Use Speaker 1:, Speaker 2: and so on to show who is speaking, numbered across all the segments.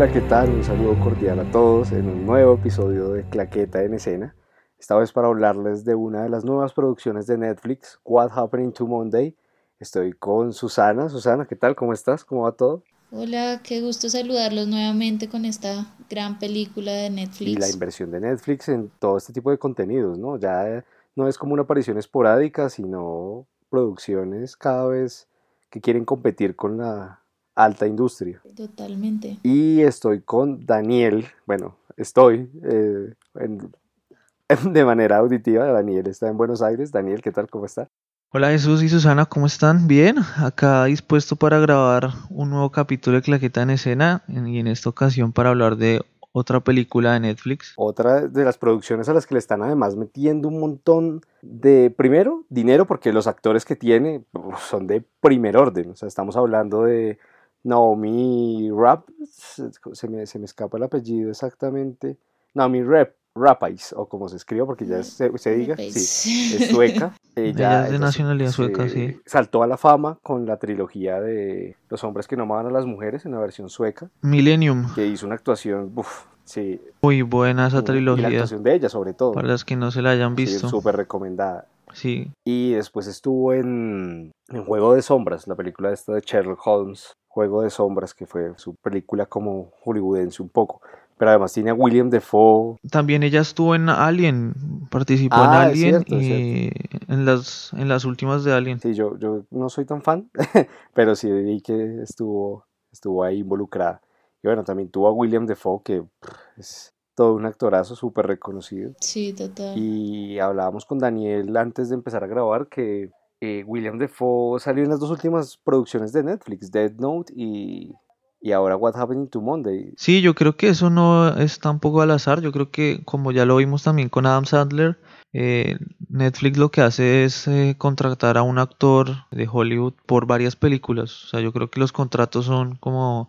Speaker 1: Hola, ¿qué tal? Un saludo cordial a todos en un nuevo episodio de Claqueta en Escena. Esta vez para hablarles de una de las nuevas producciones de Netflix, What Happened to Monday. Estoy con Susana. Susana, ¿qué tal? ¿Cómo estás? ¿Cómo va todo?
Speaker 2: Hola, qué gusto saludarlos nuevamente con esta gran película de Netflix.
Speaker 1: Y la inversión de Netflix en todo este tipo de contenidos, ¿no? Ya no es como una aparición esporádica, sino producciones cada vez que quieren competir con la alta industria.
Speaker 2: Totalmente.
Speaker 1: Y estoy con Daniel, bueno, estoy eh, de manera auditiva, Daniel está en Buenos Aires. Daniel, ¿qué tal? ¿Cómo está?
Speaker 3: Hola Jesús y Susana, ¿cómo están? Bien, acá dispuesto para grabar un nuevo capítulo de Claqueta en Escena y en esta ocasión para hablar de otra película de Netflix.
Speaker 1: Otra de las producciones a las que le están además metiendo un montón de, primero, dinero, porque los actores que tiene son de primer orden. O sea, estamos hablando de Naomi Rapp, se me, se me escapa el apellido exactamente. Naomi Rapp, Rapais, o como se escribe, porque ya se, se diga, sí, es sueca.
Speaker 3: Ella, es de nacionalidad sueca, sí.
Speaker 1: Saltó a la fama con la trilogía de Los hombres que no amaban a las mujeres en la versión sueca.
Speaker 3: Millennium.
Speaker 1: Que hizo una actuación, uff, sí.
Speaker 3: Muy buena esa trilogía.
Speaker 1: Y la actuación de ella, sobre todo.
Speaker 3: Para las que no se la hayan visto.
Speaker 1: súper recomendada.
Speaker 3: Sí.
Speaker 1: Y después estuvo en, en Juego de Sombras, la película esta de Sherlock Holmes. Juego de Sombras, que fue su película como hollywoodense un poco pero además tiene a William Defoe.
Speaker 3: También ella estuvo en Alien, participó en
Speaker 1: Ah,
Speaker 3: Alien
Speaker 1: cierto,
Speaker 3: y en las en las últimas de Alien.
Speaker 1: Sí, yo, yo no soy tan fan, pero sí vi que estuvo, estuvo ahí involucrada. Y bueno, también tuvo a William Defoe, que es todo un actorazo súper reconocido.
Speaker 2: Sí, total.
Speaker 1: Y hablábamos con Daniel antes de empezar a grabar que eh, William Defoe salió en las dos últimas producciones de Netflix, Dead Note y, y ahora What Happened to Monday.
Speaker 3: Sí, yo creo que eso no es tampoco al azar. Yo creo que como ya lo vimos también con Adam Sandler, eh, Netflix lo que hace es eh, contratar a un actor de Hollywood por varias películas. O sea, yo creo que los contratos son como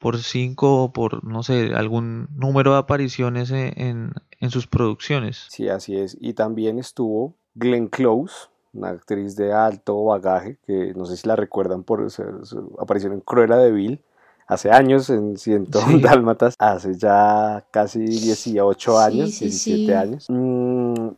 Speaker 3: por cinco o por, no sé, algún número de apariciones en, en, en sus producciones.
Speaker 1: Sí, así es. Y también estuvo Glenn Close, una actriz de alto bagaje, que no sé si la recuerdan por su, su aparición en Cruella de Vil hace años en 100
Speaker 3: Sí.
Speaker 1: Dálmatas, hace ya casi 18 años,
Speaker 2: sí,
Speaker 1: 17
Speaker 2: sí.
Speaker 1: años. Mm,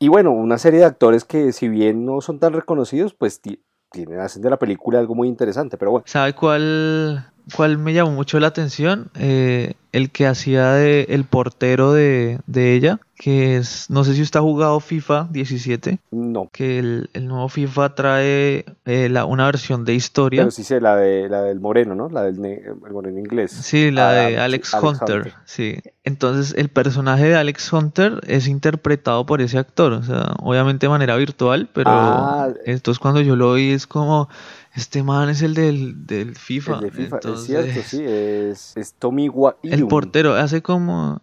Speaker 1: y bueno, una serie de actores que si bien no son tan reconocidos, pues ti- tienen, hacen de la película algo muy interesante, pero bueno.
Speaker 3: ¿Sabe cuál, cuál me llamó mucho la atención? Eh, el que hacía de el portero de, de ella, que es, no sé si usted ha jugado FIFA 17,
Speaker 1: No,
Speaker 3: que el, el nuevo FIFA trae eh, la, una versión de historia.
Speaker 1: pero sí sé la, de, la del moreno, ¿no? La del el moreno inglés.
Speaker 3: Sí, la
Speaker 1: Ah,
Speaker 3: de Alex,
Speaker 1: Alex
Speaker 3: Hunter,
Speaker 1: Hunter.
Speaker 3: sí. Entonces, el personaje de Alex Hunter es interpretado por ese actor, o sea, obviamente de manera virtual, pero
Speaker 1: Ah.
Speaker 3: entonces cuando yo lo vi es como, este man es el del, del FIFA.
Speaker 1: El de FIFA,
Speaker 3: entonces,
Speaker 1: es cierto, sí, es, es Tommy Wa
Speaker 3: El portero hace como,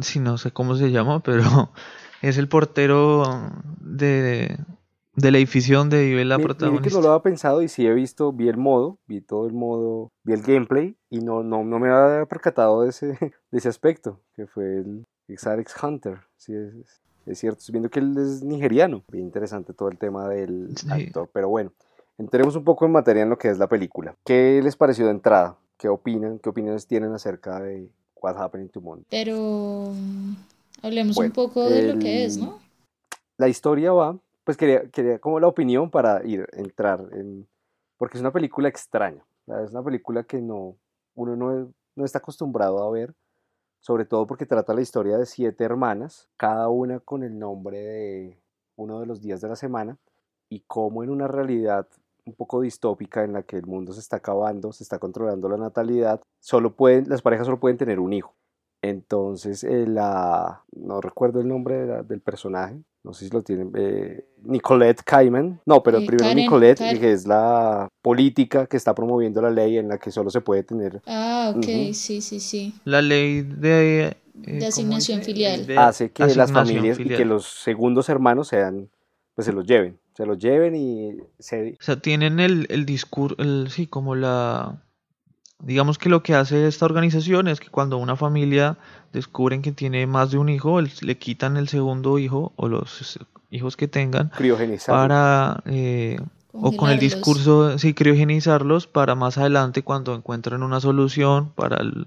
Speaker 3: sí, no sé cómo se llama, pero es el portero de, del edificio donde vive la
Speaker 1: mire que
Speaker 3: protagonista.
Speaker 1: no lo había pensado y sí he visto, vi el modo, vi todo el modo, vi el gameplay y no, no, no me había percatado de ese, de ese aspecto, que fue el ex Alex Hunter. Sí, es, es- es cierto, estoy viendo que él es nigeriano. Bien interesante todo el tema del
Speaker 3: Sí.
Speaker 1: actor, pero bueno, entremos un poco en materia en lo que es la película. ¿Qué les pareció de entrada? ¿Qué opinan? ¿Qué opiniones tienen acerca de What Happened to Monday?
Speaker 2: Pero mm, hablemos
Speaker 1: Bueno,
Speaker 2: un poco de lo que
Speaker 1: el-
Speaker 2: es, ¿no?
Speaker 1: la historia va, pues quería, quería como la opinión para ir, entrar en, porque es una película extraña, es una película que no, uno no, no está acostumbrado a ver, sobre todo porque trata la historia de siete hermanas, cada una con el nombre de uno de los días de la semana, y cómo en una realidad un poco distópica en la que el mundo se está acabando, se está controlando la natalidad, solo pueden, las parejas solo pueden tener un hijo. Entonces, eh, la, no recuerdo el nombre de la- del personaje, no sé si lo tienen, eh, Nicolette Cayman, no, pero
Speaker 2: Eh,
Speaker 1: primero
Speaker 2: Karen-
Speaker 1: Nicolette,
Speaker 2: Karen-
Speaker 1: que es la política que está promoviendo la ley en la que solo se puede tener,
Speaker 2: Ah, ok,
Speaker 1: Ujú.
Speaker 2: sí, sí, sí.
Speaker 3: La ley de... eh, ¿cómo
Speaker 2: asignación
Speaker 3: dice?
Speaker 2: filial.
Speaker 3: De
Speaker 1: hace que las
Speaker 3: asignación
Speaker 1: familias y que
Speaker 3: filial.
Speaker 1: los segundos hermanos sean, pues se los lleven, se los lleven y se,
Speaker 3: O sea, tienen el, el discurso, el, sí, como la... Digamos que lo que hace esta organización es que cuando una familia descubren que tiene más de un hijo, el- le quitan el segundo hijo o los hijos que tengan
Speaker 1: criogenizar.
Speaker 3: para eh, o con el discurso, sí, criogenizarlos para más adelante cuando encuentren una solución para, el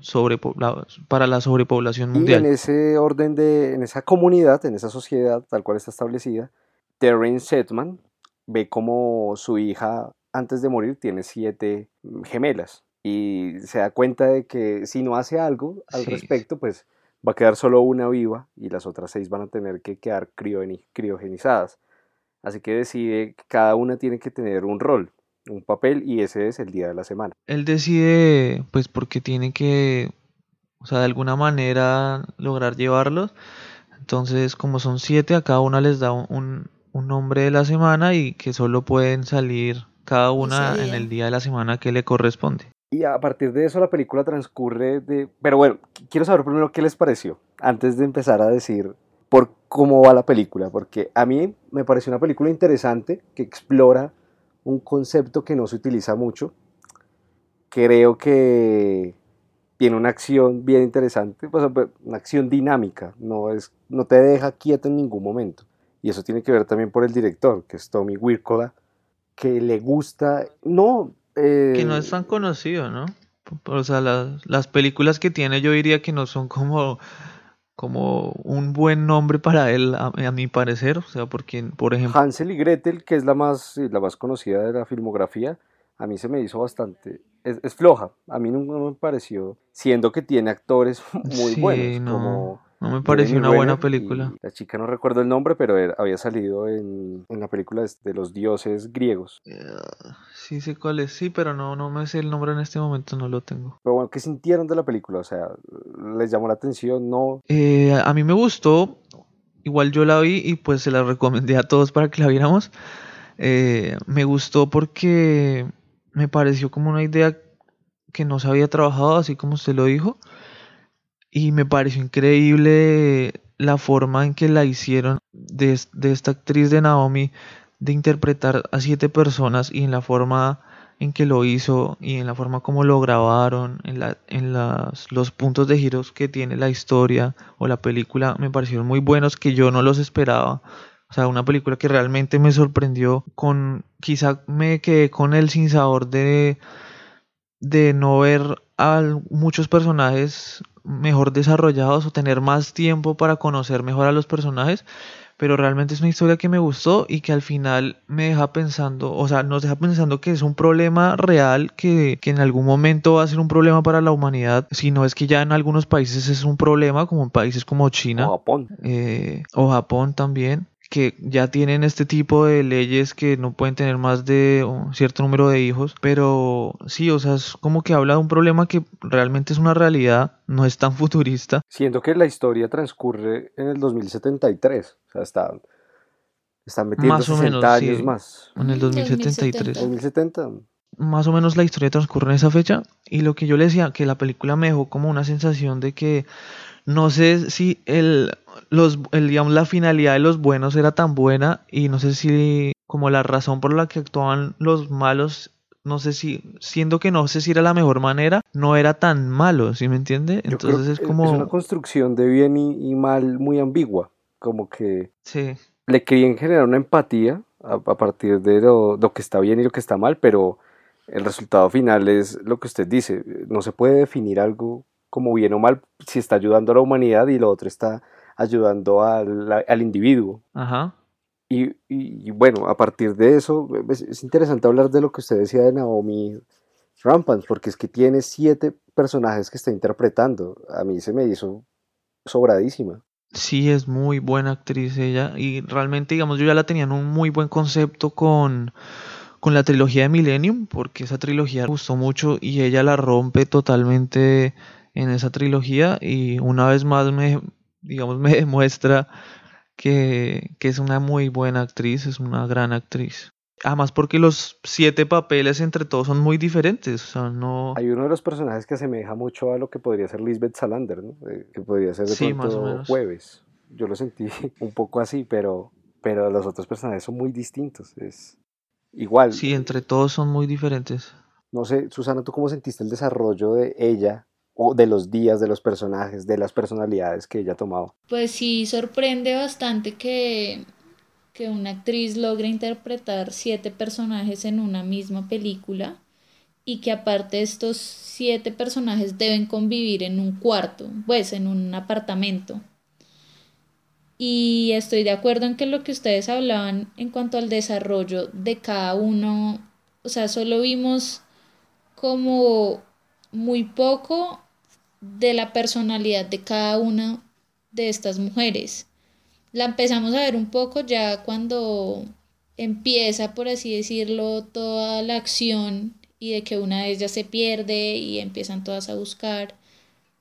Speaker 3: para la sobrepoblación mundial.
Speaker 1: Y en ese orden de, en esa comunidad, en esa sociedad tal cual está establecida, Terrence Setman ve como su hija antes de morir tiene siete gemelas y se da cuenta de que si no hace algo al respecto, pues va a quedar solo una viva y las otras seis van a tener que quedar criogenizadas. Así que decide que cada una tiene que tener un rol, un papel y ese es el día de la semana.
Speaker 3: Él decide, pues porque tiene que, o sea, de alguna manera lograr llevarlos. Entonces, como son siete, a cada una les da un, un nombre de la semana y que solo pueden salir cada una en el día de la semana que le corresponde.
Speaker 1: Y a partir de eso la película transcurre de... Pero bueno, quiero saber primero qué les pareció, antes de empezar a decir por cómo va la película, porque a mí me pareció una película interesante que explora un concepto que no se utiliza mucho. Creo que tiene una acción bien interesante, pues, una acción dinámica, no, es, no te deja quieto en ningún momento. Y eso tiene que ver también por el director, que es Tommy Wirkola, que le gusta, no...
Speaker 3: que no es tan conocido, ¿no? O sea, las, las películas que tiene yo diría que no son como como un buen nombre para él, a, mi parecer. O sea, porque, por ejemplo.
Speaker 1: Hansel y Gretel, que es la más, la más conocida de la filmografía, a mí se me hizo bastante. Es, floja. A mí no, me pareció. Siendo que tiene actores muy buenos. Como
Speaker 3: no me pareció una buena película.
Speaker 1: La chica no recuerdo el nombre, pero había salido en, en la película de los dioses griegos. Eh,
Speaker 3: sí sé cuál es, sí, pero no, no me sé el nombre en este momento, no lo tengo.
Speaker 1: Pero bueno, ¿qué sintieron de la película? O sea, ¿les llamó la atención? ¿No?
Speaker 3: Eh, a mí me gustó, igual yo la vi y pues se la recomendé a todos para que la viéramos. Eh, me gustó porque me pareció como una idea que no se había trabajado, así como usted lo dijo. Y me pareció increíble la forma en que la hicieron de, esta actriz de Naomi de interpretar a siete personas y en la forma en que lo hizo y en la forma como lo grabaron, en, la, en las, los puntos de giros que tiene la historia o la película me parecieron muy buenos que yo no los esperaba. O sea, una película que realmente me sorprendió con, quizá me quedé con el sinsabor de, de no ver a muchos personajes mejor desarrollados o tener más tiempo para conocer mejor a los personajes, pero realmente es una historia que me gustó y que al final me deja pensando, o sea, nos deja pensando que es un problema real que, que en algún momento va a ser un problema para la humanidad, si no es que ya en algunos países es un problema, como en países como China
Speaker 1: o Japón,
Speaker 3: eh, o Japón también que ya tienen este tipo de leyes que no pueden tener más de un cierto número de hijos, pero sí, o sea, es como que habla de un problema que realmente es una realidad, no es tan futurista.
Speaker 1: Siento que la historia transcurre en el 2073, o sea, está, están metiendo más 60 años más.
Speaker 3: En el 2073.
Speaker 1: 2070.
Speaker 3: Más o menos la historia transcurre en esa fecha y lo que yo le decía, que la película me dejó como una sensación de que no sé si el, los, el, digamos, la finalidad de los buenos era tan buena y no sé si como la razón por la que actuaban los malos, no sé si, siendo que no sé si era la mejor manera, no era tan malo, ¿sí me entiende? Entonces es como...
Speaker 1: Es una construcción de bien y, mal muy ambigua, como que
Speaker 3: sí.
Speaker 1: le querían generar una empatía a, partir de lo, lo que está bien y lo que está mal, pero el resultado final es lo que usted dice, no se puede definir algo como bien o mal si está ayudando a la humanidad y lo otro está ayudando al, al individuo.
Speaker 3: Ajá.
Speaker 1: Y, y, bueno, a partir de eso, es, interesante hablar de lo que usted decía de Naomi Rampant, porque es que tiene siete personajes que está interpretando. A mí se me hizo sobradísima.
Speaker 3: Sí, es muy buena actriz ella. Y realmente, digamos, yo ya la tenía en un muy buen concepto con, con la trilogía de Millennium, porque esa trilogía me gustó mucho y ella la rompe totalmente en esa trilogía y una vez más me, digamos, me demuestra que, que es una muy buena actriz, es una gran actriz. Además porque los siete papeles entre todos son muy diferentes, o sea, no...
Speaker 1: Hay uno de los personajes que asemeja mucho a lo que podría ser Lisbeth Salander, ¿no? Eh, que podría ser de sí, Jueves. Yo lo sentí un poco así, pero, pero los otros personajes son muy distintos, es igual.
Speaker 3: Sí, entre todos son muy diferentes.
Speaker 1: No sé, Susana, ¿tú cómo sentiste el desarrollo de ella o de los días, de los personajes, de las personalidades que ella ha tomado.
Speaker 2: Pues sí, sorprende bastante que que una actriz logre interpretar siete personajes en una misma película y que aparte estos siete personajes deben convivir en un cuarto, pues en un apartamento. Y estoy de acuerdo en que lo que ustedes hablaban en cuanto al desarrollo de cada uno, o sea, solo vimos como muy poco de la personalidad de cada una de estas mujeres. La empezamos a ver un poco ya cuando empieza, por así decirlo, toda la acción y de que una de ellas se pierde y empiezan todas a buscar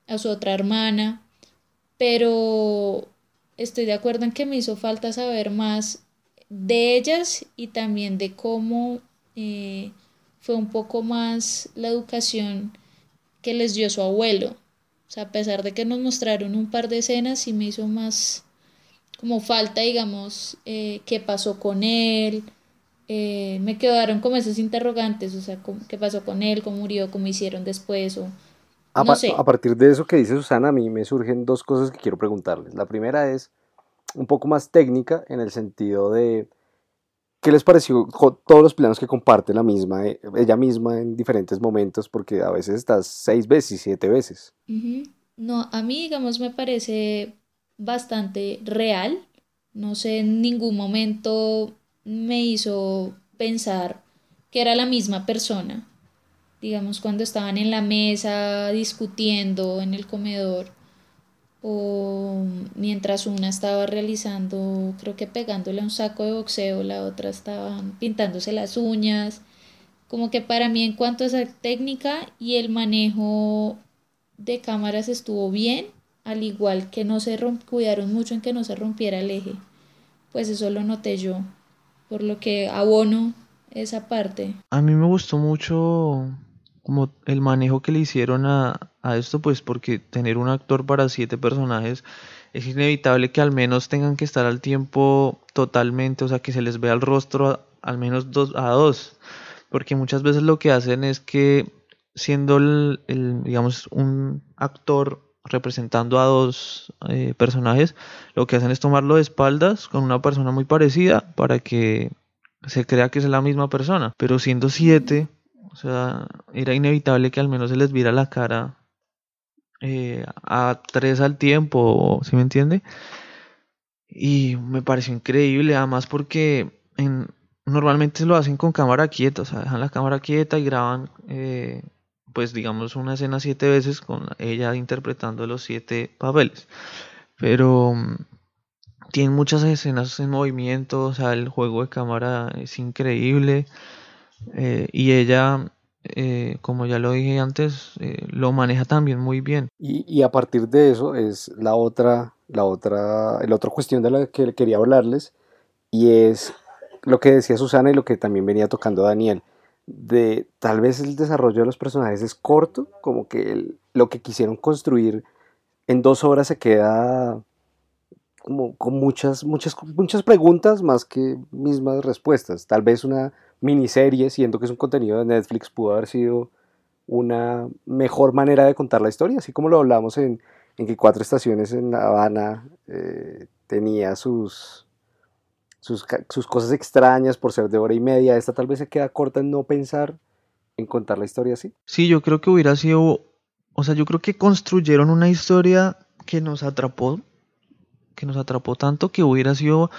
Speaker 2: a su otra hermana. Pero estoy de acuerdo en que me hizo falta saber más de ellas y también de cómo eh, fue un poco más la educación que les dio su abuelo. Sea, a pesar de que nos mostraron un par de escenas, sí me hizo más como falta, digamos, eh, qué pasó con él. Eh, me quedaron como esos interrogantes, o sea, qué pasó con él, cómo murió, cómo hicieron después, o
Speaker 1: a,
Speaker 2: no sé.
Speaker 1: a partir de eso que dice Susana, a mí me surgen dos cosas que quiero preguntarles. La primera es un poco más técnica en el sentido de ¿Qué les pareció todos los planos que comparte la misma, eh, ella misma en diferentes momentos? Porque a veces estás seis veces siete veces.
Speaker 2: No, a mí, digamos, me parece bastante real. No sé, en ningún momento me hizo pensar que era la misma persona. Digamos, cuando estaban en la mesa discutiendo en el comedor o mientras una estaba realizando, creo que pegándole un saco de boxeo, la otra estaba pintándose las uñas. Como que para mí en cuanto a esa técnica y el manejo de cámaras estuvo bien, al igual que no se cuidaron mucho en que no se rompiera el eje. Pues eso lo noté yo, por lo que abono esa parte.
Speaker 3: A mí me gustó mucho como el manejo que le hicieron a, a esto, pues porque tener un actor para siete personajes es inevitable que al menos tengan que estar al tiempo totalmente, o sea, que se les vea el rostro al menos dos a dos, porque muchas veces lo que hacen es que siendo el, digamos, un actor representando a dos eh, personajes, lo que hacen es tomarlo de espaldas con una persona muy parecida para que se crea que es la misma persona, pero siendo siete, o sea, era inevitable que al menos se les viera la cara eh, a tres al tiempo, ¿sí me entiende? Y me pareció increíble, además porque en, normalmente lo hacen con cámara quieta, o sea, dejan la cámara quieta y graban, eh, pues digamos, una escena siete veces con ella interpretando los siete papeles. Pero mm, tienen muchas escenas en movimiento, o sea, el juego de cámara es increíble. Eh, y ella, eh, como ya lo dije antes, eh, lo maneja también muy bien.
Speaker 1: Y, y, a partir de eso es la otra, la otra, la otra cuestión de la que quería hablarles, y es lo que decía Susana y lo que también venía tocando Daniel, de tal vez el desarrollo de los personajes es corto, como que el, lo que quisieron construir en dos horas se queda como con muchas, muchas, muchas preguntas más que mismas respuestas. Tal vez una miniserie, siendo que es un contenido de Netflix, pudo haber sido una mejor manera de contar la historia, así como lo hablamos en, que Cuatro Estaciones en La Habana eh, tenía sus, sus, sus, cosas extrañas por ser de hora y media. Esta tal vez se queda corta en no pensar en contar la historia así.
Speaker 3: Sí, yo creo que hubiera sido, o sea, yo creo que construyeron una historia que nos atrapó, que nos atrapó tanto que hubiera sido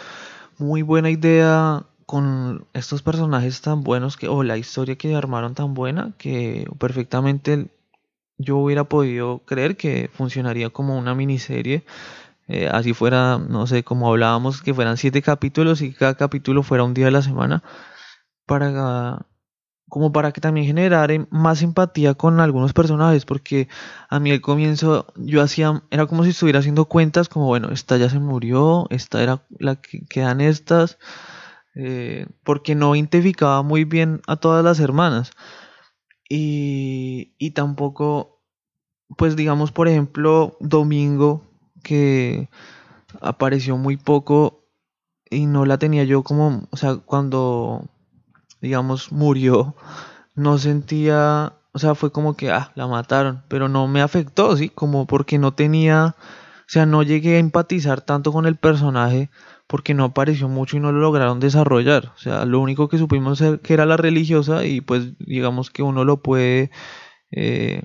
Speaker 3: muy buena idea con estos personajes tan buenos que, o la historia que armaron tan buena que perfectamente yo hubiera podido creer que funcionaría como una miniserie. Eh, así fuera, no sé, como hablábamos, que fueran siete capítulos y cada capítulo fuera un día de la semana. Para como para que también generara más empatía con algunos personajes, porque a mí al comienzo yo hacía, era como si estuviera haciendo cuentas, como bueno, esta ya se murió, esta era la que quedan estas, eh, porque no identificaba muy bien a todas las hermanas. Y, y tampoco, pues digamos, por ejemplo, Domingo, que apareció muy poco y no la tenía yo como, o sea, cuando, digamos, murió, no sentía, o sea, fue como que, ah, la mataron, pero no me afectó, ¿sí? Como porque no tenía O sea, no llegué a empatizar tanto con el personaje porque no apareció mucho y no lo lograron desarrollar. O sea, lo único que supimos que era la religiosa y pues digamos que uno lo puede eh,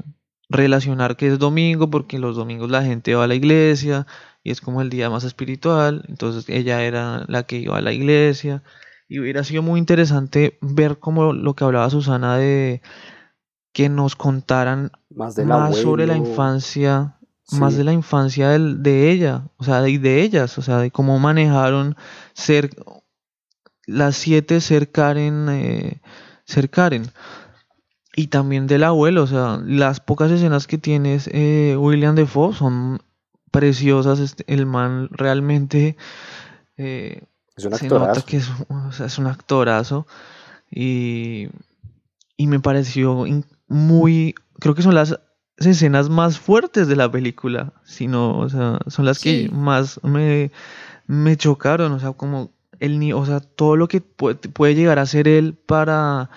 Speaker 3: relacionar que es domingo porque los domingos la gente va a la iglesia y es como el día más espiritual. Entonces ella era la que iba a la iglesia y hubiera sido muy interesante ver como lo que hablaba Susana de que nos contaran
Speaker 1: Más
Speaker 3: más sobre la
Speaker 1: abuelo.
Speaker 3: Más de la infancia del- de ella, o sea, de, de ellas, o sea, de cómo manejaron ser las siete ser Karen, eh, ser Karen. Y también del abuelo, o sea, las pocas escenas que tienes eh, William Defoe son preciosas, este, el man realmente eh,
Speaker 1: Es un
Speaker 3: se nota
Speaker 1: actorazo.
Speaker 3: que es, un- o sea, es un actorazo y, y me pareció in- muy, creo que son las escenas más fuertes de la película, sino, o sea, son las que más me, me chocaron, o sea, como el ni, o sea, todo lo que puede, puede llegar a ser él para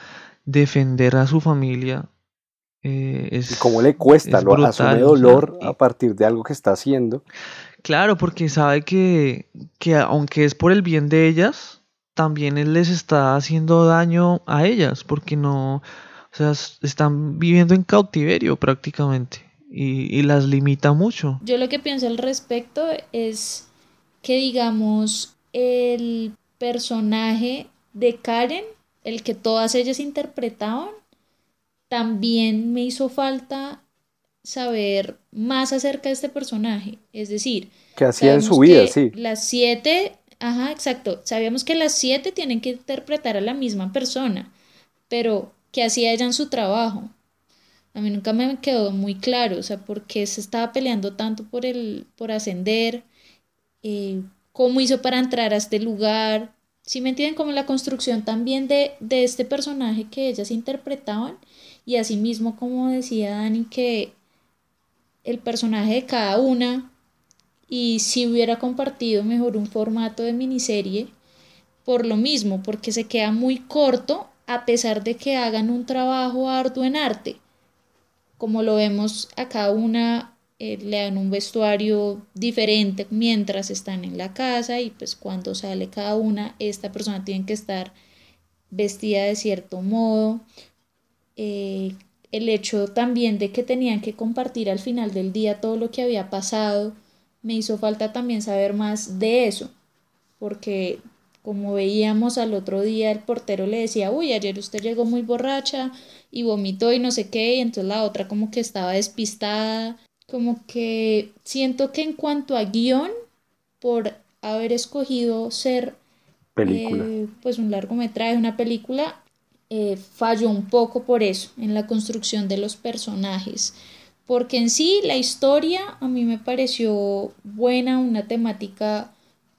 Speaker 3: defender a su familia eh, es
Speaker 1: Y cómo le cuesta,
Speaker 3: es
Speaker 1: lo
Speaker 3: brutal,
Speaker 1: asume
Speaker 3: o sea,
Speaker 1: dolor a partir de algo que está haciendo.
Speaker 3: Claro, porque sabe que, que aunque es por el bien de ellas, también él les está haciendo daño a ellas, porque no, sea, s- están viviendo en cautiverio prácticamente y, y las limita mucho.
Speaker 2: Yo lo que pienso al respecto es que, digamos, el personaje de Karen, el que todas ellas interpretaban, también me hizo falta saber más acerca de este personaje. Es decir,
Speaker 1: Que hacía en su vida,
Speaker 2: que
Speaker 1: sí.
Speaker 2: Las siete, ajá, exacto. Sabíamos que las siete tienen que interpretar a la misma persona, pero ¿qué hacía ella en su trabajo? A mí nunca me quedó muy claro, o sea, por qué se estaba peleando tanto por el, por ascender, eh, cómo hizo para entrar a este lugar. Si me entienden, como la construcción también de, de este personaje que ellas interpretaban, y asimismo, como decía Dani, que el personaje de cada una, y si hubiera compartido mejor un formato de miniserie, por lo mismo, porque se queda muy corto a pesar de que hagan un trabajo arduo en arte. Como lo vemos a cada una, eh, le dan un vestuario diferente mientras están en la casa y pues cuando sale cada una, esta persona tiene que estar vestida de cierto modo. Eh, el hecho también de que tenían que compartir al final del día todo lo que había pasado, me hizo falta también saber más de eso, porque como veíamos al otro día, el portero le decía, uy, ayer usted llegó muy borracha y vomitó y no sé qué, y entonces la otra como que estaba despistada, como que siento que en cuanto a guion, por haber escogido ser
Speaker 1: Película.
Speaker 2: eh, pues un largometraje, una película, eh, falló un poco por eso, en la construcción de los personajes. Porque en sí la historia a mí me pareció buena, una temática,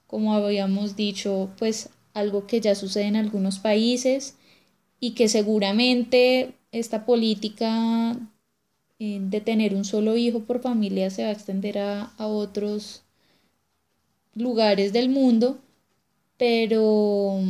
Speaker 2: como habíamos dicho, pues algo que ya sucede en algunos países y que seguramente esta política eh, de tener un solo hijo por familia se va a extender a, a otros lugares del mundo, pero,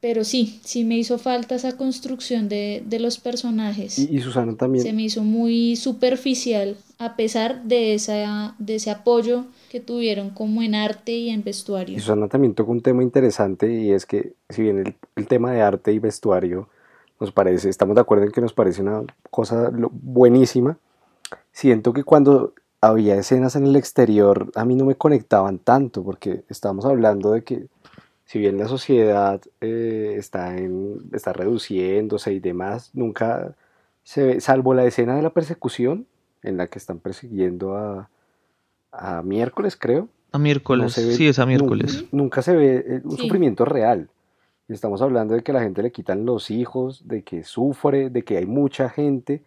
Speaker 2: pero sí, sí me hizo falta esa construcción de, de los personajes.
Speaker 1: Y, y Susana también.
Speaker 2: Se me hizo muy superficial, a pesar de, esa, de ese apoyo que tuvieron como en arte y en vestuario.
Speaker 1: Y Susana también tocó un tema interesante y es que si bien el, el tema de arte y vestuario nos parece, estamos de acuerdo en que nos parece una cosa buenísima, siento que cuando había escenas en el exterior a mí no me conectaban tanto porque estábamos hablando de que si bien la sociedad eh, está, en, está reduciéndose y demás, nunca se ve, salvo la escena de la persecución en la que están persiguiendo a, a miércoles creo,
Speaker 3: A miércoles,
Speaker 1: no se ve
Speaker 3: sí, es a miércoles.
Speaker 1: Nunca se ve eh, un
Speaker 2: Sí.
Speaker 1: sufrimiento real. Estamos hablando de que a la gente le quitan los hijos, de que sufre, de que hay mucha gente.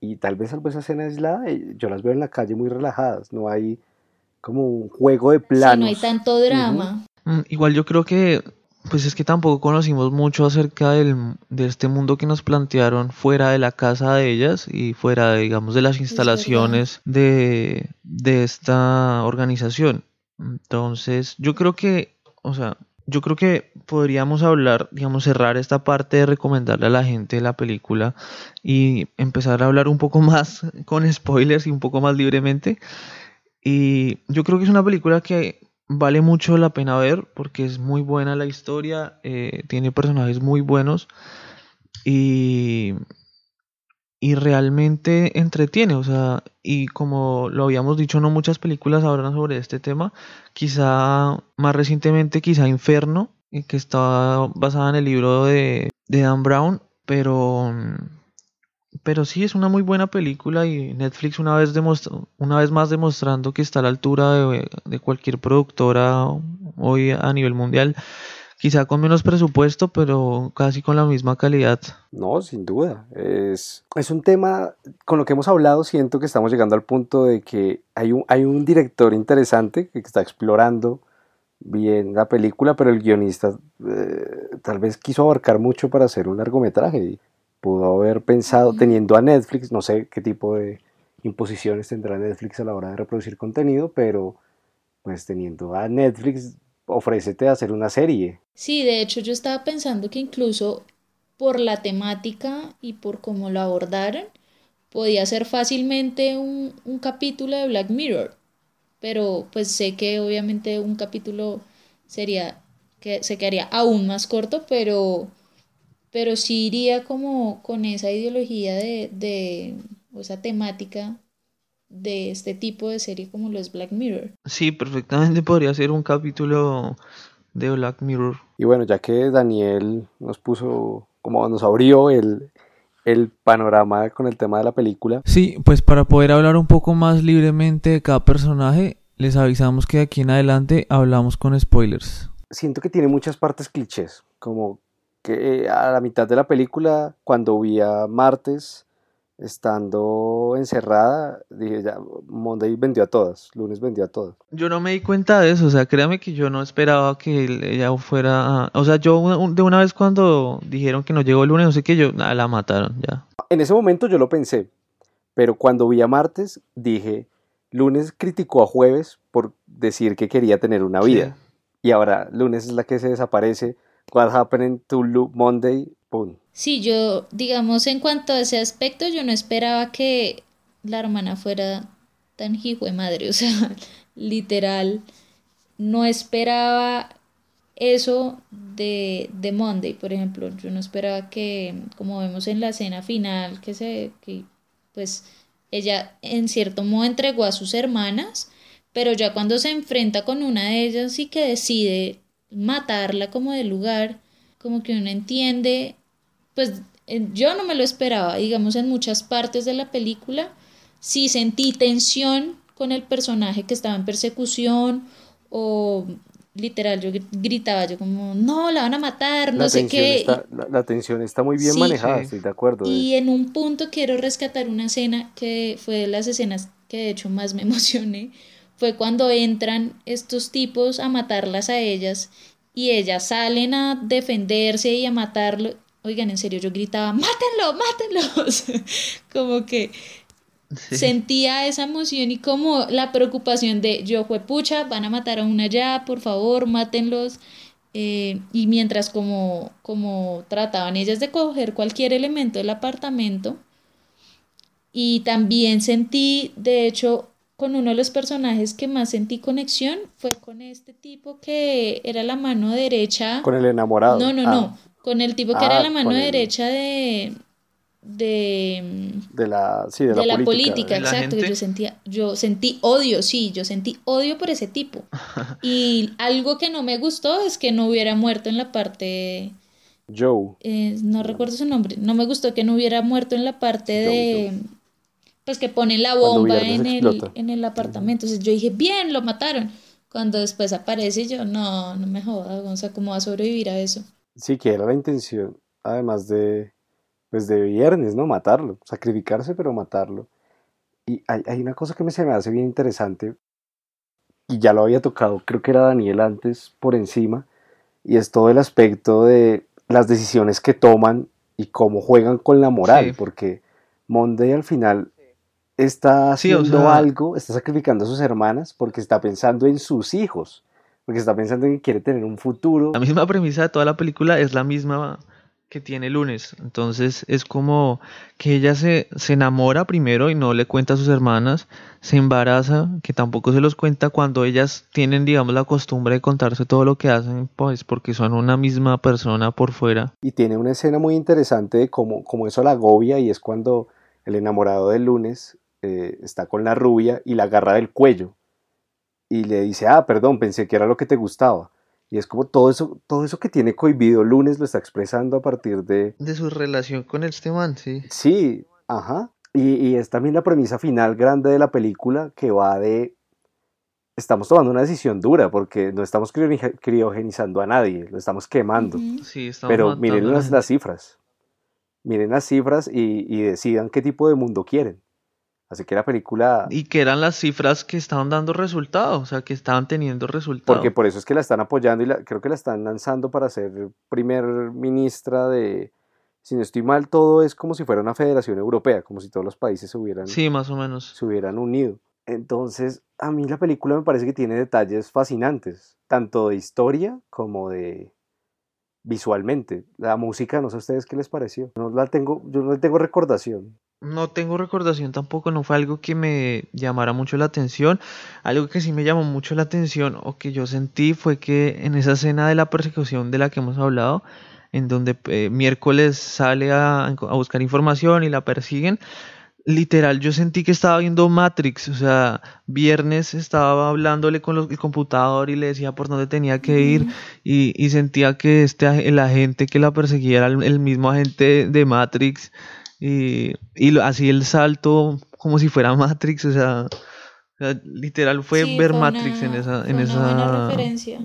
Speaker 1: Y tal vez salvo esa escena aislada, yo las veo en la calle muy relajadas. No hay como un juego de
Speaker 2: Sí,
Speaker 1: planos.
Speaker 2: no hay tanto drama.
Speaker 3: Mm, Igual yo creo que, pues es que tampoco conocimos mucho acerca del, de este mundo que nos plantearon fuera de la casa de ellas y fuera, digamos, de las instalaciones de, de esta organización. Entonces, yo creo que, o sea, yo creo que podríamos hablar, digamos, cerrar esta parte de recomendarle a la gente la película y empezar a hablar un poco más con spoilers y un poco más libremente. Y yo creo que es una película que vale mucho la pena ver porque es muy buena la historia, eh, tiene personajes muy buenos y, y realmente entretiene, o sea, y como lo habíamos dicho, no muchas películas hablan sobre este tema, quizá más recientemente, quizá Inferno, eh, que está basada en el libro de, de Dan Brown, pero pero sí es una muy buena película y Netflix una vez, una vez más demostrando que está a la altura de, cualquier productora hoy a nivel mundial. Quizá con menos presupuesto, pero casi con la misma calidad.
Speaker 1: No, sin duda. Es, es un tema con lo que hemos hablado. Siento que estamos llegando al punto de que hay un, hay un director interesante que está explorando bien la película, pero el guionista eh, tal vez quiso abarcar mucho para hacer un largometraje. Pudo haber pensado, teniendo a Netflix, no sé qué tipo de imposiciones tendrá Netflix a la hora de reproducir contenido, pero pues teniendo a Netflix, ofrécete a hacer una serie.
Speaker 2: Sí, de hecho yo estaba pensando que incluso por la temática y por cómo lo abordaron, podía ser fácilmente un, un capítulo de Black Mirror, pero pues sé que obviamente un capítulo sería que se quedaría aún más corto, pero pero sí iría como con esa ideología de, de o esa temática de este tipo de serie como lo es Black Mirror.
Speaker 3: Sí, perfectamente podría ser un capítulo de Black Mirror.
Speaker 1: Y bueno, ya que Daniel nos puso, como nos abrió el, el panorama con el tema de la película.
Speaker 4: Sí, pues para poder hablar un poco más libremente de cada personaje, les avisamos que de aquí en adelante hablamos con spoilers.
Speaker 1: Siento que tiene muchas partes clichés, como que a la mitad de la película, cuando vi a Martes estando encerrada, dije ya, Monday vendió a todas, lunes vendió a todas.
Speaker 3: Yo no me di cuenta de eso, o sea, créame que yo no esperaba que ella fuera, o sea, yo de una vez cuando dijeron que no llegó el lunes, no sé qué, yo, la mataron ya.
Speaker 1: En ese momento yo lo pensé, pero cuando vi a Martes dije, lunes criticó a Jueves por decir que quería tener una vida. Y ahora lunes es la que se desaparece What Happened to Luke Monday, ¡pum!
Speaker 2: Sí, yo, digamos, en cuanto a ese aspecto, yo no esperaba que la hermana fuera tan hijo de madre, o sea, literal, no esperaba eso de, de Monday, por ejemplo, yo no esperaba que, como vemos en la escena final, que se, que pues ella en cierto modo entregó a sus hermanas, pero ya cuando se enfrenta con una de ellas y que decide matarla como de lugar, como que uno entiende, pues yo no me lo esperaba, digamos, en muchas partes de la película, sí sentí tensión con el personaje que estaba en persecución o literal yo gritaba yo como no la van a matar no sé qué
Speaker 1: la, tensión está muy bien manejada estoy de acuerdo
Speaker 2: y en un punto quiero rescatar una escena que fue de las escenas que de hecho más me emocioné fue cuando entran estos tipos a matarlas a ellas y ellas salen a defenderse y a matarlo. Oigan, en serio, yo gritaba, mátenlo, mátenlos. como que sentía esa emoción y como la preocupación de, yo fue pucha, van a matar a una ya, por favor, mátenlos. Eh, y mientras como, como trataban ellas de coger cualquier elemento del apartamento, y también sentí, de hecho, con uno de los personajes que más sentí conexión fue con este tipo que era la mano derecha.
Speaker 1: Con el enamorado.
Speaker 2: No, no, no. Ah. Con el tipo que era ah, la mano derecha de. De,
Speaker 1: de la, sí,
Speaker 2: de, la, política, exacto. Yo sentía, yo sentí odio, sí, yo sentí odio por ese tipo. y algo que no me gustó es que no hubiera muerto en la parte.
Speaker 1: Joe.
Speaker 2: Eh, no recuerdo su nombre. No me gustó que no hubiera muerto en la parte de pues que ponen la bomba en el, en el apartamento. Entonces yo dije, bien, lo mataron. Cuando después aparece yo, no, no me jodas, o sea, ¿cómo va a sobrevivir a eso?
Speaker 1: Sí, que era la intención, además de, pues de viernes, ¿no? Matarlo, sacrificarse, pero matarlo. Y hay, hay una cosa que me, se me hace bien interesante, y ya lo había tocado, creo que era Daniel antes por encima, y es todo el aspecto de las decisiones que toman y cómo juegan con la moral, porque Monday al final está haciendo algo, está sacrificando a sus hermanas porque está pensando en sus hijos, porque está pensando en que quiere tener un futuro.
Speaker 3: La misma premisa de toda la película es la misma que tiene lunes. Entonces es como que ella se, se enamora primero y no le cuenta a sus hermanas, se embaraza, que tampoco se los cuenta cuando ellas tienen, digamos, la costumbre de contarse todo lo que hacen, pues porque son una misma persona por fuera.
Speaker 1: Y tiene una escena muy interesante de cómo, cómo eso la agobia y es cuando el enamorado del lunes eh, está con la rubia y la agarra del cuello y le dice, ah, perdón, pensé que era lo que te gustaba. Y es como todo eso, todo eso que tiene cohibido lunes lo está expresando a partir de...
Speaker 3: De su relación con este man, sí.
Speaker 1: Sí, ajá. Y, y es también la premisa final grande de la película que va de... Estamos tomando una decisión dura porque no estamos criogeni- criogenizando a nadie, lo estamos quemando.
Speaker 2: Ujú.
Speaker 3: Sí, estamos
Speaker 1: Pero miren las, las cifras. Miren las cifras y, y decidan qué tipo de mundo quieren. Así que la película...
Speaker 3: Y que eran las cifras que estaban dando resultados, o sea, que estaban teniendo resultados.
Speaker 1: Porque por eso es que la están apoyando y la- creo que la están lanzando para ser primer ministra de... Si no estoy mal, todo es como si fuera una federación europea, como si todos los países se hubieran,
Speaker 3: Sí, más o menos.
Speaker 1: se hubieran unido. Entonces, a mí la película me parece que tiene detalles fascinantes, tanto de historia como de visualmente. La música, no sé a ustedes qué les pareció. No la tengo, yo no tengo recordación.
Speaker 3: No tengo recordación tampoco, no fue algo que me llamara mucho la atención. Algo que sí me llamó mucho la atención o que yo sentí fue que en esa escena de la persecución de la que hemos hablado, en donde eh, miércoles sale a, a buscar información y la persiguen, literal yo sentí que estaba viendo Matrix, o sea, viernes estaba hablándole con los- el computador y le decía por dónde tenía que ir y, y sentía que este el agente que la perseguía era el, el mismo agente de Matrix y, y lo- así el salto como si fuera Matrix, o sea, o sea, literal fue
Speaker 2: Sí,
Speaker 3: ver
Speaker 2: fue
Speaker 3: Matrix en esa,
Speaker 2: fue
Speaker 3: en esa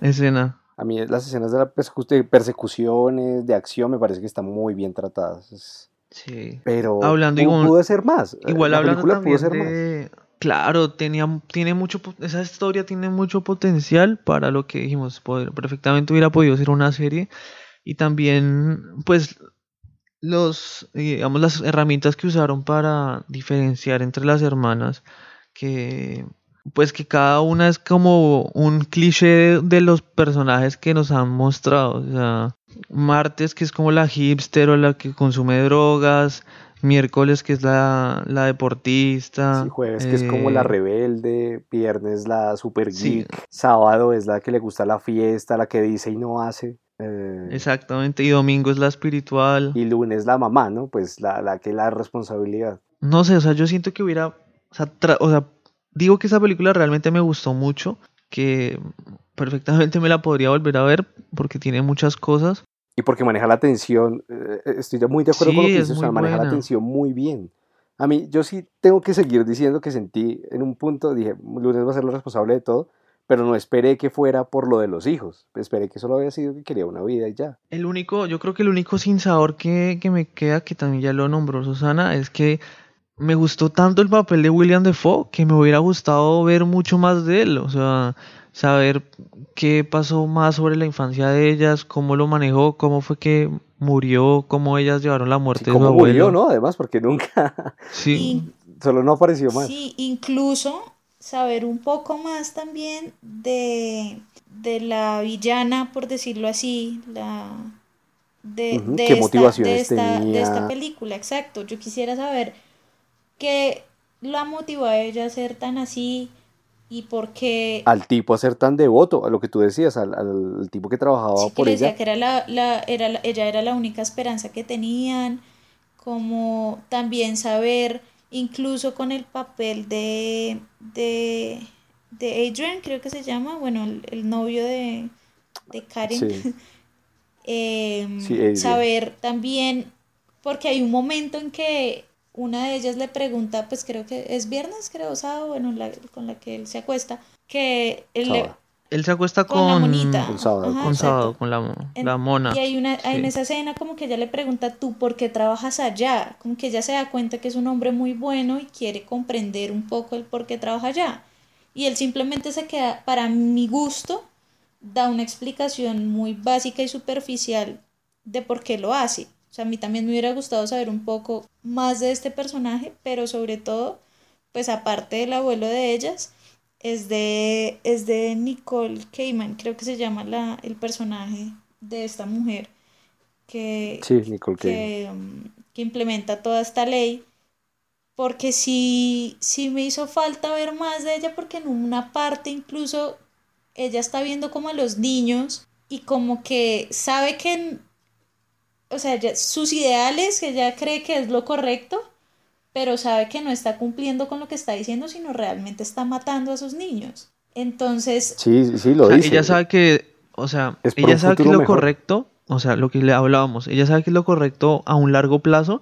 Speaker 3: escena.
Speaker 1: A mí las escenas de, la persecu- de persecuciones, de acción, me parece que están muy bien tratadas. Es-
Speaker 3: Sí.
Speaker 1: Pero
Speaker 3: Hablando
Speaker 1: pudo,
Speaker 3: igual-
Speaker 1: pudo ser más.
Speaker 3: Igual
Speaker 1: la
Speaker 3: hablando
Speaker 1: pudo
Speaker 3: también
Speaker 1: más.
Speaker 3: Claro, tenía, tiene mucho, esa historia tiene mucho potencial para lo que dijimos, poder- perfectamente hubiera podido ser una serie y también, pues, los, eh, digamos, las herramientas que usaron para diferenciar entre las hermanas, que, pues, que cada una es como un cliché de, de los personajes que nos han mostrado, o sea, martes que es como la hipster o la que consume drogas, miércoles que es la, la deportista.
Speaker 1: Sí, jueves que es como la
Speaker 3: eh,
Speaker 1: rebelde, viernes la super
Speaker 3: Sí.
Speaker 1: geek, sábado es la que le gusta la fiesta, la que dice y no hace. Eh,
Speaker 3: Exactamente, y domingo es la espiritual.
Speaker 1: y lunes la mamá, ¿no? Pues la, la que la responsabilidad.
Speaker 3: No sé, o sea, yo siento que hubiera, o sea, tra- o sea, digo que esa película realmente me gustó mucho, que perfectamente me la podría volver a ver porque tiene muchas cosas.
Speaker 1: Y porque maneja la tensión, eh, estoy ya muy de acuerdo con lo que
Speaker 3: es
Speaker 1: dices, o sea, maneja la tensión muy bien. A mí, yo sí tengo que seguir diciendo que sentí en un punto, dije, lunes va a ser lo responsable de todo, pero no esperé que fuera por lo de los hijos. Esperé que solo había sido que quería una vida y ya.
Speaker 3: El único, yo creo que el único sin sabor que, que me queda, que también ya lo nombró Susana, es que me gustó tanto el papel de William Defoe que me hubiera gustado ver mucho más de él, o sea, saber qué pasó más sobre la infancia de ellas, cómo lo manejó, cómo fue que murió, cómo ellas llevaron la muerte
Speaker 1: Sí,
Speaker 3: de su
Speaker 1: cómo
Speaker 3: abuelo.
Speaker 1: murió, ¿no? Además, porque nunca,
Speaker 3: Sí,
Speaker 1: solo no apareció más.
Speaker 2: Sí, incluso saber un poco más también de, de la villana, por decirlo así, la de, de
Speaker 1: qué
Speaker 2: esta, de esta, de esta película, exacto. Yo quisiera saber qué la motivó a ella a ser tan así y por qué
Speaker 1: Al tipo a ser tan devoto, a lo que tú decías, al, al- tipo que trabajaba
Speaker 2: Sí, que
Speaker 1: por
Speaker 2: decía
Speaker 1: ella.
Speaker 2: que era la, la- era la- ella era la única esperanza que tenían, como también saber, incluso con el papel de, de, de Adrian, creo que se llama, bueno, el, el novio de, de Karen,
Speaker 1: Sí.
Speaker 2: em,
Speaker 1: Sí,
Speaker 2: saber también, porque hay un momento en que una de ellas le pregunta, pues creo que es viernes, creo, sábado, bueno, la- con la que él se acuesta, que él le-.
Speaker 3: Él se acuesta
Speaker 2: con la
Speaker 3: con,
Speaker 2: monita.
Speaker 1: Con sábado,
Speaker 2: Ajá,
Speaker 3: con
Speaker 2: exacto.
Speaker 3: sábado, con la,
Speaker 2: En-
Speaker 3: la mona.
Speaker 2: Y hay una, en
Speaker 3: Sí.
Speaker 2: esa escena como que ella le pregunta, ¿tú por qué trabajas allá? Como que ella se da cuenta que es un hombre muy bueno y quiere comprender un poco el por qué trabaja allá. Y él simplemente se queda, para mi gusto, da una explicación muy básica y superficial de por qué lo hace. O sea, a mí también me hubiera gustado saber un poco más de este personaje, pero sobre todo, pues aparte del abuelo de ellas, es de, es de Nicole Kidman, creo que se llama la, el personaje de esta mujer. que,
Speaker 1: Sí, Nicole Kidman.
Speaker 2: que, que implementa toda esta ley, porque sí, sí me hizo falta ver más de ella, porque en una parte incluso ella está viendo como a los niños y como que sabe que, o sea, sus ideales, que ella cree que es lo correcto, pero sabe que no está cumpliendo con lo que está diciendo, sino realmente está matando a sus niños. Entonces,
Speaker 1: Sí, sí, sí, lo
Speaker 3: O sea,
Speaker 1: dice.
Speaker 3: ella sabe que, o sea, ella sabe que es lo
Speaker 1: mejor.
Speaker 3: correcto, o sea, lo que le hablábamos, ella sabe que es lo correcto a un largo plazo,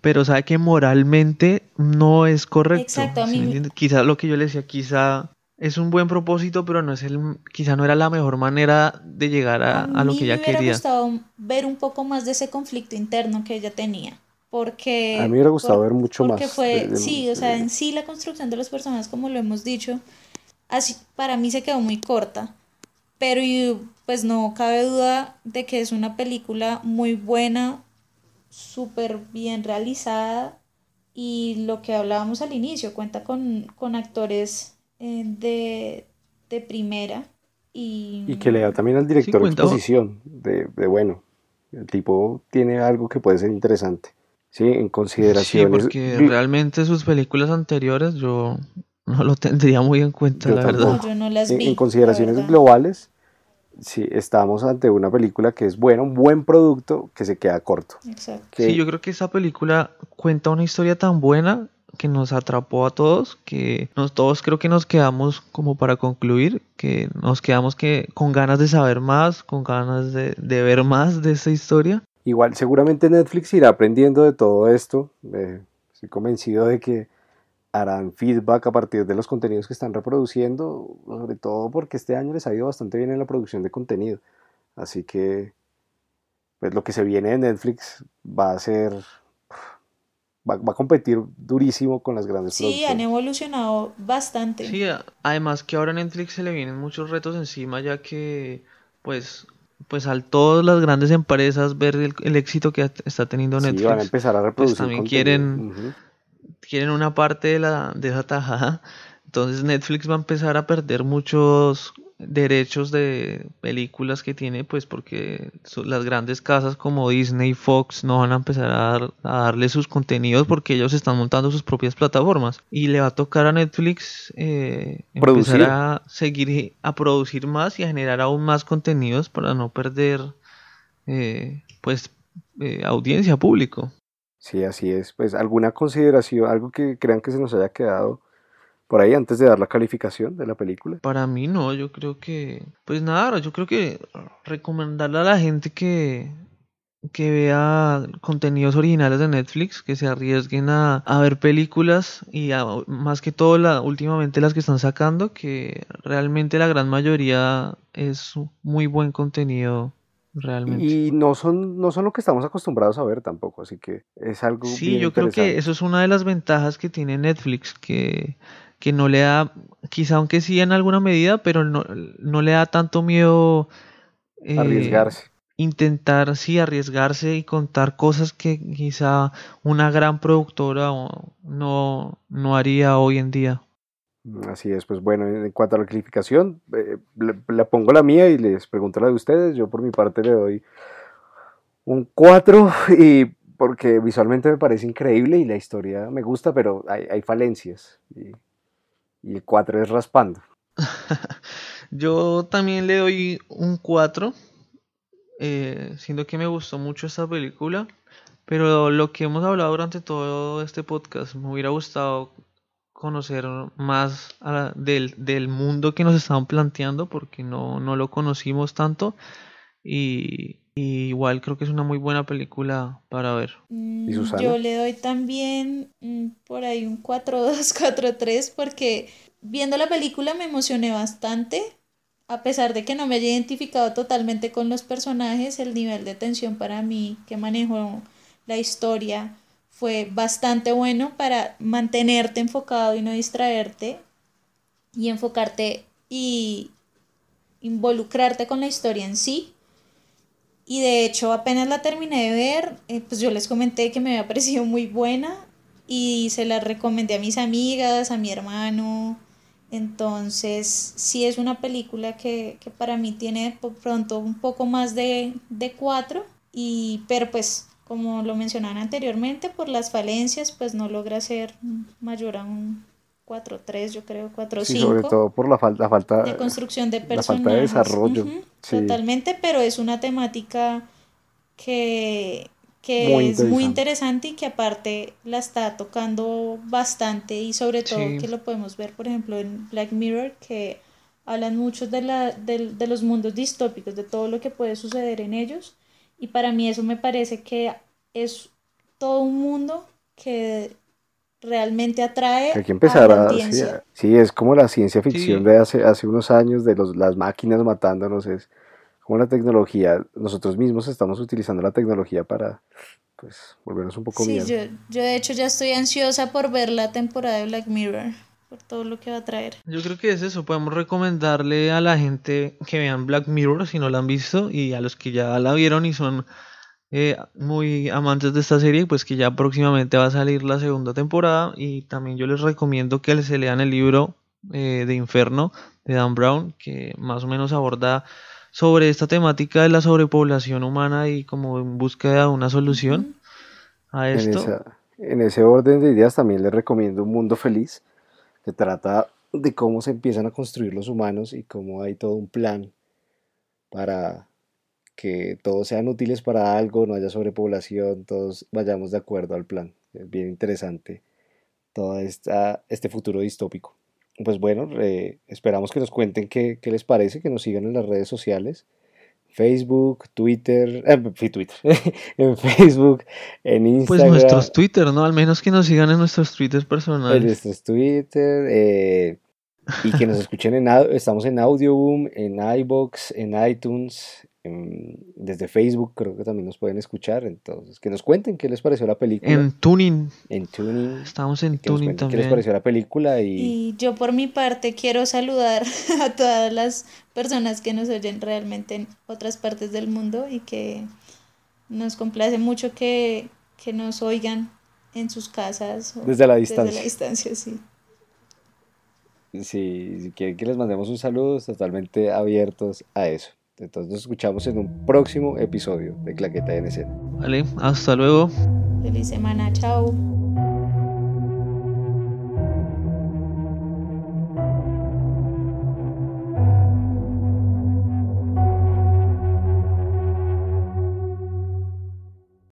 Speaker 3: pero sabe que moralmente no es correcto.
Speaker 2: Exacto, a
Speaker 3: ¿sí
Speaker 2: mí
Speaker 3: me
Speaker 2: me-?
Speaker 3: Quizá lo que yo le decía, quizá es un buen propósito, pero no es el, quizá no era la mejor manera de llegar a, a lo
Speaker 2: mí
Speaker 3: que
Speaker 2: me
Speaker 3: ella
Speaker 2: hubiera
Speaker 3: quería.
Speaker 2: gustado ver un poco más de ese conflicto interno que ella tenía. Porque.
Speaker 1: A mí me hubiera gustado
Speaker 2: por-
Speaker 1: ver mucho
Speaker 2: porque
Speaker 1: más
Speaker 2: fue.
Speaker 1: de- de-
Speaker 2: sí, o sea, en sí la construcción de los personajes, como lo hemos dicho, así para mí se quedó muy corta. Pero y, pues no cabe duda de que es una película muy buena, súper bien realizada. Y lo que hablábamos al inicio, cuenta con, con actores eh, de, de primera. Y,
Speaker 1: Y que le da también al director
Speaker 3: cuenta-
Speaker 1: exposición de, de, bueno, el tipo tiene algo que puede ser interesante. Sí, en
Speaker 3: Sí,
Speaker 1: consideraciones.
Speaker 3: porque realmente sus películas anteriores yo no lo tendría muy en cuenta,
Speaker 1: Yo
Speaker 3: la
Speaker 1: tampoco.
Speaker 3: verdad.
Speaker 2: No, yo no las
Speaker 1: en,
Speaker 2: vi.
Speaker 1: en
Speaker 2: la
Speaker 1: consideraciones globales, sí, estamos ante una película que es buena, un buen producto que se queda corto.
Speaker 2: Exacto.
Speaker 1: Que,
Speaker 3: Sí, yo creo que esa película cuenta una historia tan buena que nos atrapó a todos, que nos, todos creo que nos quedamos como para concluir, que nos quedamos que con ganas de saber más, con ganas de, de ver más de esta historia.
Speaker 1: Igual, seguramente Netflix irá aprendiendo de todo esto. eh, estoy convencido de que harán feedback a partir de los contenidos que están reproduciendo, sobre todo porque este año les ha ido bastante bien en la producción de contenido. Así que, pues lo que se viene de Netflix va a ser, va, va a competir durísimo con las grandes
Speaker 2: Sí, han evolucionado bastante.
Speaker 3: Sí, además que ahora a Netflix se le vienen muchos retos encima, ya que pues, pues al todas las grandes empresas ver el, el éxito que está teniendo
Speaker 1: Sí,
Speaker 3: Netflix.
Speaker 1: van a empezar a reproducir
Speaker 3: también
Speaker 1: contenido.
Speaker 3: quieren- quieren una parte de la de esa tajada. Entonces Netflix va a empezar a perder muchos derechos de películas que tiene, pues porque las grandes casas como Disney y Fox no van a empezar a, dar- a darle sus contenidos porque ellos están montando sus propias plataformas. Y le va a tocar a Netflix eh, empezar a seguir a producir más y a generar aún más contenidos para no perder eh, pues eh, audiencia público.
Speaker 1: Sí, así es. Pues alguna consideración, algo que crean que se nos haya quedado por ahí antes de dar la calificación de la película.
Speaker 3: Para mí no, yo creo que, pues nada, yo creo que recomendarle a la gente que, que vea contenidos originales de Netflix, que se arriesguen a, a ver películas y a- más que todo la, últimamente las que están sacando, que realmente la gran mayoría es muy buen contenido realmente.
Speaker 1: Y no son, no son lo que estamos acostumbrados a ver tampoco, así que es algo
Speaker 3: Sí,
Speaker 1: bien
Speaker 3: yo creo que eso es una de las ventajas que tiene Netflix, que, que no le da, quizá aunque sí en alguna medida, pero no, no le da tanto miedo eh,
Speaker 1: Arriesgarse.
Speaker 3: intentar, sí, arriesgarse y contar cosas que quizá una gran productora no, no haría hoy en día.
Speaker 1: Así es, pues bueno, en en cuanto a la calificación, eh, le, le pongo la mía y les pregunto la de ustedes. Yo por mi parte le doy un 4 y porque visualmente me parece increíble y la historia me gusta, pero hay, hay falencias. Y, y el 4 es raspando.
Speaker 3: Yo también le doy un 4, eh, siendo que me gustó mucho esta película, pero lo que hemos hablado durante todo este podcast, me hubiera gustado conocer más del, del mundo que nos estaban planteando, porque no, no lo conocimos tanto, y, y igual creo que es una muy buena película para ver.
Speaker 2: Mm,
Speaker 1: Susana?
Speaker 2: Yo le doy también mm, por ahí un 4-2, 4-3 porque viendo la película me emocioné bastante. A pesar de que no me haya identificado totalmente con los personajes, el nivel de tensión para mí que manejó la historia fue bastante bueno para mantenerte enfocado y no distraerte y enfocarte y involucrarte con la historia en sí. Y de hecho, apenas la terminé de ver, eh, pues yo les comenté que me había parecido muy buena y se la recomendé a mis amigas, a mi hermano. Entonces, sí es una película que, que para mí tiene por pronto un poco más de, de cuatro, Y, pero pues, como lo mencionaban anteriormente, por las falencias, pues no logra ser mayor a un 4-3, yo creo, 4-5.
Speaker 1: Sí, sobre todo por la, falta falta
Speaker 2: de construcción de
Speaker 1: la
Speaker 2: personajes.
Speaker 1: falta de desarrollo.
Speaker 2: Ujú,
Speaker 1: sí.
Speaker 2: Totalmente, pero es una temática que, que
Speaker 1: Muy
Speaker 2: es muy
Speaker 1: interesante.
Speaker 2: y que aparte la está tocando bastante y sobre todo
Speaker 3: Sí.
Speaker 2: que lo podemos ver, por ejemplo, en Black Mirror, que hablan mucho de, la, del- de los mundos distópicos, de todo lo que puede suceder en ellos. Y para mí eso me parece que es todo un mundo que realmente atrae
Speaker 1: Hay que empezar
Speaker 2: a la.
Speaker 1: Sí, sí, es como la ciencia ficción
Speaker 3: Sí.
Speaker 1: de hace, hace unos años, de los, las máquinas matándonos, es como la tecnología, nosotros mismos estamos utilizando la tecnología para, pues, volvernos un poco
Speaker 2: Sí, yo, yo de hecho ya estoy ansiosa por ver la temporada de Black Mirror, por todo lo que va a traer.
Speaker 3: Yo creo que es eso, podemos recomendarle a la gente que vean Black Mirror si no la han visto y a los que ya la vieron y son eh, muy amantes de esta serie, pues que ya próximamente va a salir la segunda temporada y también yo les recomiendo que se lean el libro eh, de Inferno de Dan Brown, que más o menos aborda sobre esta temática de la sobrepoblación humana y como en búsqueda de una solución a
Speaker 1: En,
Speaker 3: esto.
Speaker 1: esa, en ese orden de ideas también les recomiendo Un Mundo Feliz, que trata de cómo se empiezan a construir los humanos y cómo hay todo un plan para que todos sean útiles para algo, no haya sobrepoblación, todos vayamos de acuerdo al plan. Es bien interesante todo esta, este futuro distópico. Pues bueno, eh, esperamos que nos cuenten qué, qué les parece, que nos sigan en las redes sociales. Facebook, Twitter, eh, Twitter, en Facebook, en
Speaker 3: Pues
Speaker 1: Instagram,
Speaker 3: nuestros Twitter, ¿no? Al menos que nos sigan en nuestros Twitters
Speaker 1: en
Speaker 3: personales.
Speaker 1: nuestros Twitter, eh, y que nos escuchen en, estamos en Audioboom, en iBox, en iTunes, en- desde Facebook creo que también nos pueden escuchar, entonces que nos cuenten qué les pareció la película,
Speaker 3: En Tuning,
Speaker 1: en Tuning,
Speaker 3: estamos en Tuning
Speaker 1: cuenten qué les
Speaker 3: también.
Speaker 1: pareció la película y
Speaker 2: Y yo por mi parte quiero saludar a todas las personas que nos oyen realmente en otras partes del mundo y que nos complace mucho que, que nos oigan en sus casas o
Speaker 1: Desde la
Speaker 2: desde
Speaker 1: distancia.
Speaker 2: la distancia, sí.
Speaker 1: si, si quieren que les mandemos un saludo, totalmente abiertos a eso. Entonces nos escuchamos en un próximo episodio de Claqueta en escena.
Speaker 3: Vale, hasta luego.
Speaker 2: Feliz semana, chao.